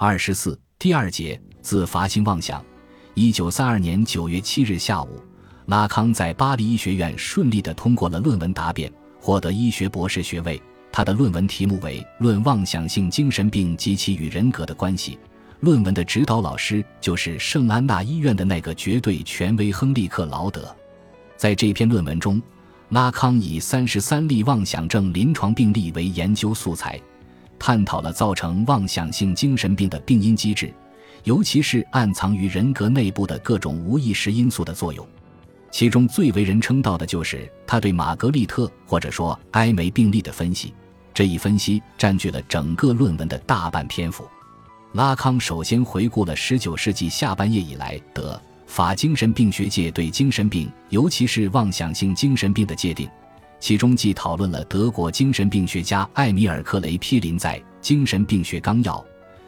二十四第二节自伐心妄想。一九三二年九月七日下午，拉康在巴黎医学院顺利地通过了论文答辩，获得医学博士学位。他的论文题目为《论妄想性精神病及其与人格的关系》。论文的指导老师就是圣安娜医院的那个绝对权威亨利克劳德。在这篇论文中，拉康以三十三例妄想症临床病例为研究素材，探讨了造成妄想性精神病的病因机制，尤其是暗藏于人格内部的各种无意识因素的作用。其中最为人称道的就是他对玛格丽特或者说埃梅病例的分析。这一分析占据了整个论文的大半篇幅。拉康首先回顾了19世纪下半叶以来德法精神病学界对精神病，尤其是妄想性精神病的界定，其中既讨论了德国精神病学家艾米尔·克雷皮林在《精神病学纲要》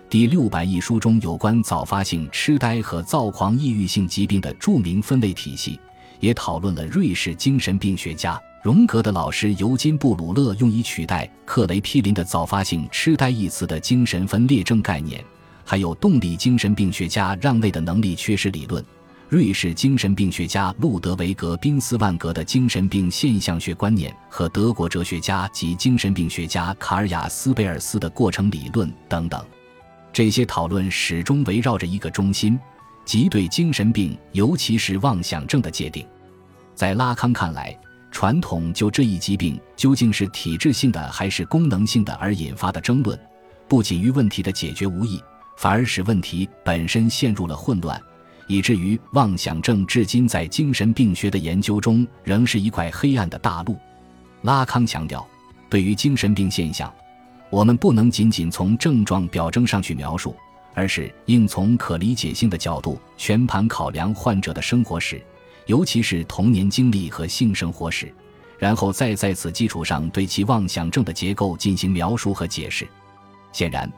第六版一书中有关早发性痴呆和躁狂抑郁性疾病的著名分类体系，也讨论了瑞士精神病学家。荣格的老师尤金·布鲁勒用以取代克雷皮林的早发性痴呆一词的精神分裂症概念，还有动力精神病学家让位的能力缺失理论，瑞士精神病学家路德维格·宾斯万格的精神病现象学观念和德国哲学家及精神病学家卡尔雅斯贝尔斯的过程理论等等。这些讨论始终围绕着一个中心，即对精神病，尤其是妄想症的界定。在拉康看来，传统就这一疾病究竟是体质性的还是功能性的而引发的争论，不仅于问题的解决无益，反而使问题本身陷入了混乱，以至于妄想症至今在精神病学的研究中仍是一块黑暗的大陆。拉康强调，对于精神病现象，我们不能仅仅从症状表征上去描述，而是应从可理解性的角度全盘考量患者的生活史。尤其是童年经历和性生活史，然后再在此基础上对其妄想症的结构进行描述和解释。显然，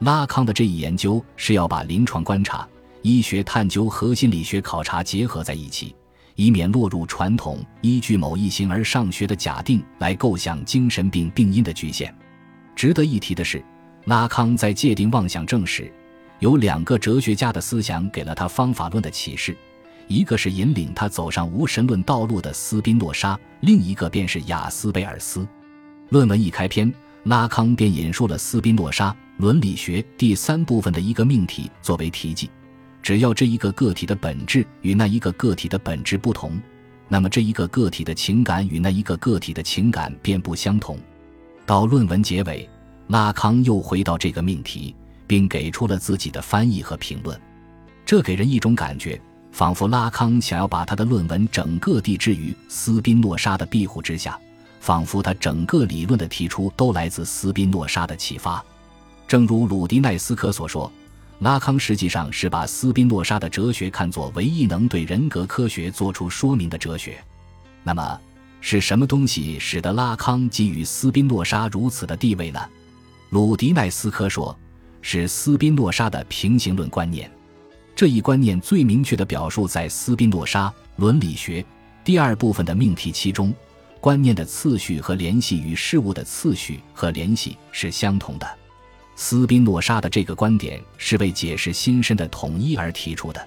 拉康的这一研究是要把临床观察、医学探究和心理学考察结合在一起，以免落入传统依据某一形而上学的假定来构想精神病病因的局限。值得一提的是，拉康在界定妄想症时，有两个哲学家的思想给了他方法论的启示。一个是引领他走上无神论道路的斯宾诺莎，另一个便是雅斯贝尔斯。论文一开篇，拉康便引述了斯宾诺莎《伦理学》第三部分的一个命题作为题记：只要这一个个体的本质与那一个个体的本质不同，那么这一个个体的情感与那一个个体的情感便不相同。到论文结尾，拉康又回到这个命题，并给出了自己的翻译和评论，这给人一种感觉。仿佛拉康想要把他的论文整个地置于斯宾诺莎的庇护之下，仿佛他整个理论的提出都来自斯宾诺莎的启发。正如鲁迪奈斯科所说，拉康实际上是把斯宾诺莎的哲学看作唯一能对人格科学做出说明的哲学。那么，是什么东西使得拉康给予斯宾诺莎如此的地位呢？鲁迪奈斯科说，是斯宾诺莎的平行论观念。这一观念最明确的表述在斯宾诺莎《伦理学》第二部分的命题其中，观念的次序和联系与事物的次序和联系是相同的。斯宾诺莎的这个观点是为解释心身的统一而提出的。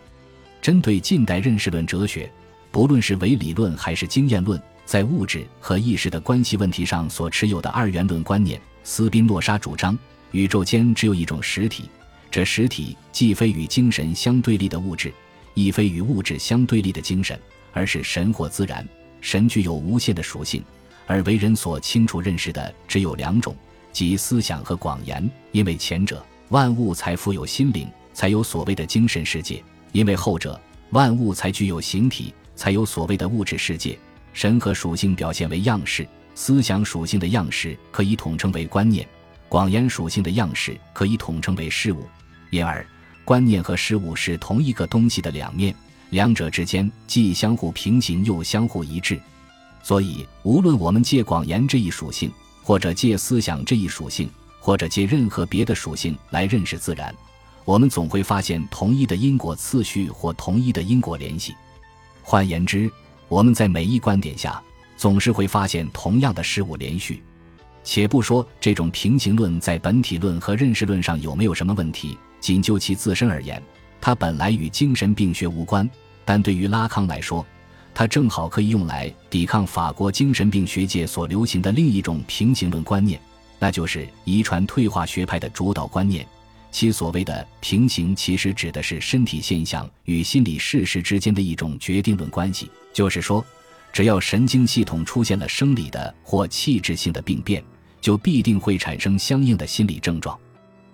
针对近代认识论哲学，不论是唯理论还是经验论，在物质和意识的关系问题上所持有的二元论观念，斯宾诺莎主张宇宙间只有一种实体。这实体既非与精神相对立的物质，亦非与物质相对立的精神，而是神或自然。神具有无限的属性，而为人所清楚认识的只有两种，即思想和广言。因为前者，万物才富有心灵，才有所谓的精神世界；因为后者，万物才具有形体，才有所谓的物质世界。神和属性表现为样式，思想属性的样式可以统称为观念，广言属性的样式可以统称为事物。因而，观念和事物是同一个东西的两面，两者之间既相互平行又相互一致。所以，无论我们借广言这一属性，或者借思想这一属性，或者借任何别的属性来认识自然，我们总会发现同一的因果次序或同一的因果联系。换言之，我们在每一观点下总是会发现同样的事物连续。且不说这种平行论在本体论和认识论上有没有什么问题。仅就其自身而言，它本来与精神病学无关，但对于拉康来说，它正好可以用来抵抗法国精神病学界所流行的另一种平行论观念，那就是遗传退化学派的主导观念。其所谓的平行，其实指的是身体现象与心理事实之间的一种决定论关系，就是说，只要神经系统出现了生理的或器质性的病变，就必定会产生相应的心理症状。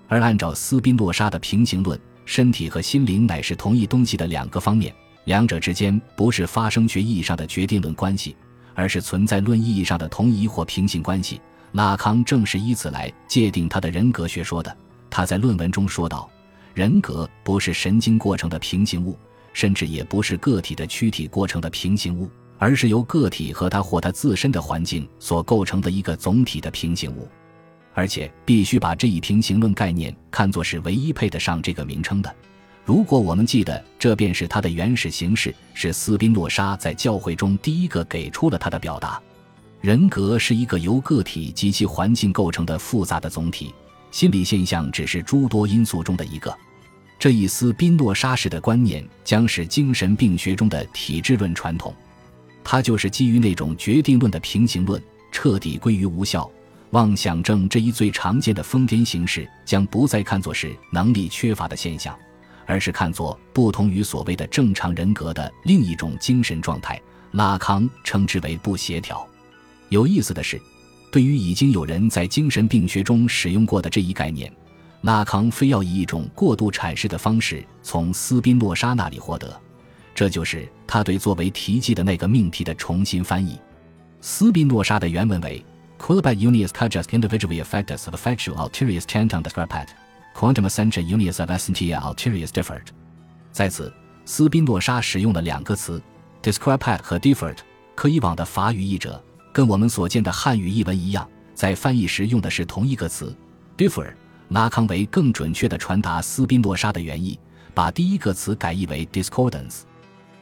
而按照斯宾诺莎的平行论，身体和心灵乃是同一东西的两个方面，两者之间不是发生学意义上的决定论关系，而是存在论意义上的同一或平行关系。拉康正是以此来界定他的人格学说的。他在论文中说道：“人格不是神经过程的平行物，甚至也不是个体的躯体过程的平行物，而是由个体和他或他自身的环境所构成的一个总体的平行物。而且必须把这一平行论概念看作是唯一配得上这个名称的。如果我们记得，这便是它的原始形式，是斯宾诺莎在教会中第一个给出了他的表达。人格是一个由个体及其环境构成的复杂的总体。”心理现象只是诸多因素中的一个，这一斯宾诺莎式的观念将使精神病学中的体质论传统，它就是基于那种决定论的平行论，彻底归于无效。妄想症这一最常见的疯癫形式将不再看作是能力缺乏的现象，而是看作不同于所谓的正常人格的另一种精神状态。拉康称之为不协调。有意思的是。对于已经有人在精神病学中使用过的这一概念，拉康非要以一种过度阐释的方式从斯宾诺莎那里获得，这就是他对作为题记的那个命题的重新翻译。斯宾诺莎的原文为：Quod unius cujus individually affectus of factual ulterius tantum discrepat, quantum essentia unius of essentia ulterius differed。在此，斯宾诺莎使用了两个词：discrepat 和 differed，可以往的法语译者。跟我们所见的汉语译文一样，在翻译时用的是同一个词 “differ”。拉康为更准确地传达斯宾诺莎的原意，把第一个词改译为 “discordance”。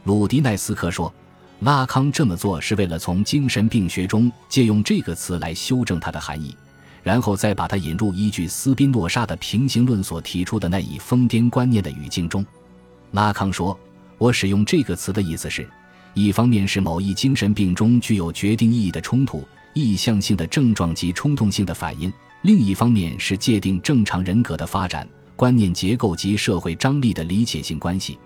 鲁迪奈斯科说，拉康这么做是为了从精神病学中借用这个词来修正它的含义，然后再把它引入依据斯宾诺莎的平行论所提出的那一疯癫观念的语境中。拉康说：“我使用这个词的意思是。”一方面是某一精神病中具有决定意义的冲突、意向性的症状及冲动性的反应；另一方面是界定正常人格的发展、观念结构及社会张力的理解性关系。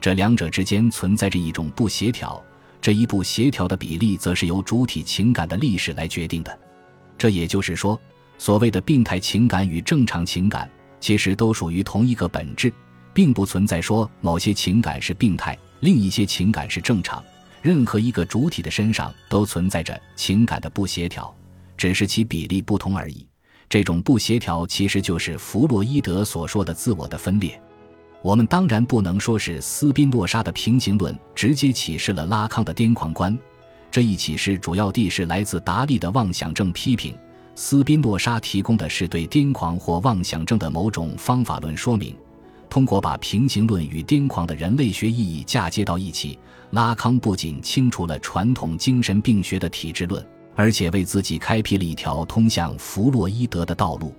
这两者之间存在着一种不协调，这一不协调的比例则是由主体情感的历史来决定的。这也就是说，所谓的病态情感与正常情感其实都属于同一个本质，并不存在说某些情感是病态。另一些情感是正常，任何一个主体的身上都存在着情感的不协调，只是其比例不同而已。这种不协调其实就是弗洛伊德所说的自我的分裂。我们当然不能说是斯宾诺莎的平行论直接启示了拉康的癫狂观，这一启示主要地是来自达利的妄想症批评。斯宾诺莎提供的是对癫狂或妄想症的某种方法论说明。通过把平行论与癫狂的人类学意义嫁接到一起，拉康不仅清除了传统精神病学的体质论，而且为自己开辟了一条通向弗洛伊德的道路。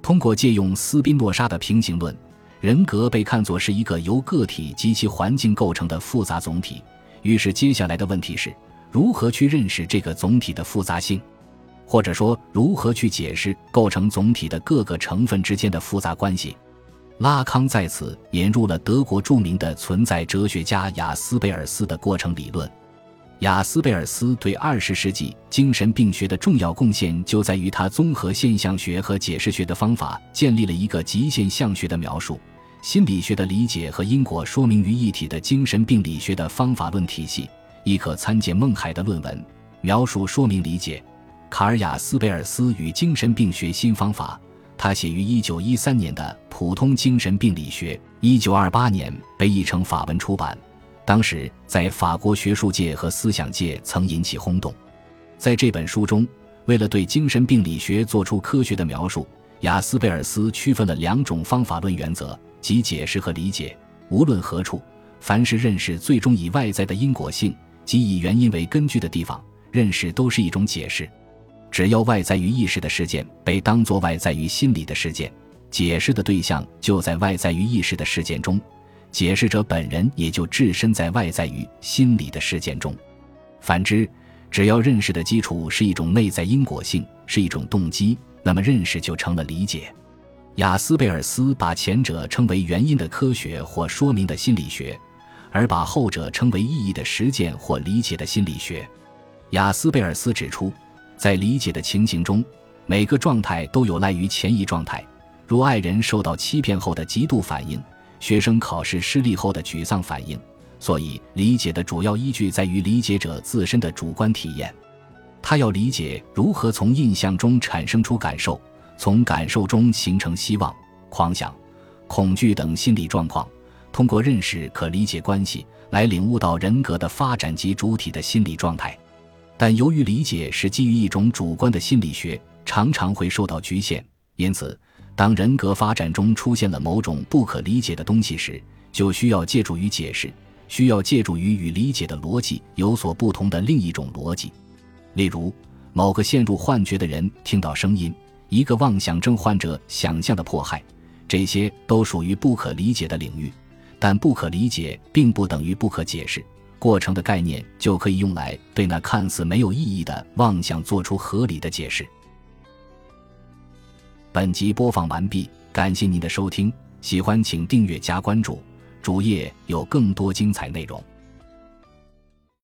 通过借用斯宾诺莎的平行论，人格被看作是一个由个体及其环境构成的复杂总体。于是，接下来的问题是：如何去认识这个总体的复杂性，或者说，如何去解释构成总体的各个成分之间的复杂关系？拉康在此引入了德国著名的存在哲学家雅斯贝尔斯的过程理论。雅斯贝尔斯对二十世纪精神病学的重要贡献就在于他综合现象学和解释学的方法，建立了一个极限象学的描述、心理学的理解和因果说明于一体的精神病理学的方法论体系。亦可参见孟海的论文《描述说明理解：卡尔雅斯贝尔斯与精神病学新方法》。他写于一九一三年的《普通精神病理学》，一九二八年被译成法文出版。当时在法国学术界和思想界曾引起轰动。在这本书中，为了对精神病理学做出科学的描述，雅斯贝尔斯区分了两种方法论原则，即解释和理解。无论何处，凡是认识最终以外在的因果性及以原因为根据的地方，认识都是一种解释。只要外在于意识的事件被当作外在于心理的事件，解释的对象就在外在于意识的事件中，解释者本人也就置身在外在于心理的事件中。反之，只要认识的基础是一种内在因果性，是一种动机，那么认识就成了理解。雅斯贝尔斯把前者称为原因的科学或说明的心理学，而把后者称为意义的实践或理解的心理学。雅斯贝尔斯指出，在理解的情形中，每个状态都有赖于前一状态，如爱人受到欺骗后的极度反应，学生考试失利后的沮丧反应。所以，理解的主要依据在于理解者自身的主观体验。他要理解如何从印象中产生出感受，从感受中形成希望、狂想、恐惧等心理状况，通过认识可理解关系来领悟到人格的发展及主体的心理状态。但由于理解是基于一种主观的心理学，常常会受到局限。因此，当人格发展中出现了某种不可理解的东西时，就需要借助于解释。需要借助于与理解的逻辑有所不同的另一种逻辑，例如，某个陷入幻觉的人听到声音，一个妄想症患者想象的迫害，这些都属于不可理解的领域。但不可理解并不等于不可解释，过程的概念就可以用来对那看似没有意义的妄想做出合理的解释。本集播放完毕，感谢您的收听，喜欢请订阅加关注。主页有更多精彩内容。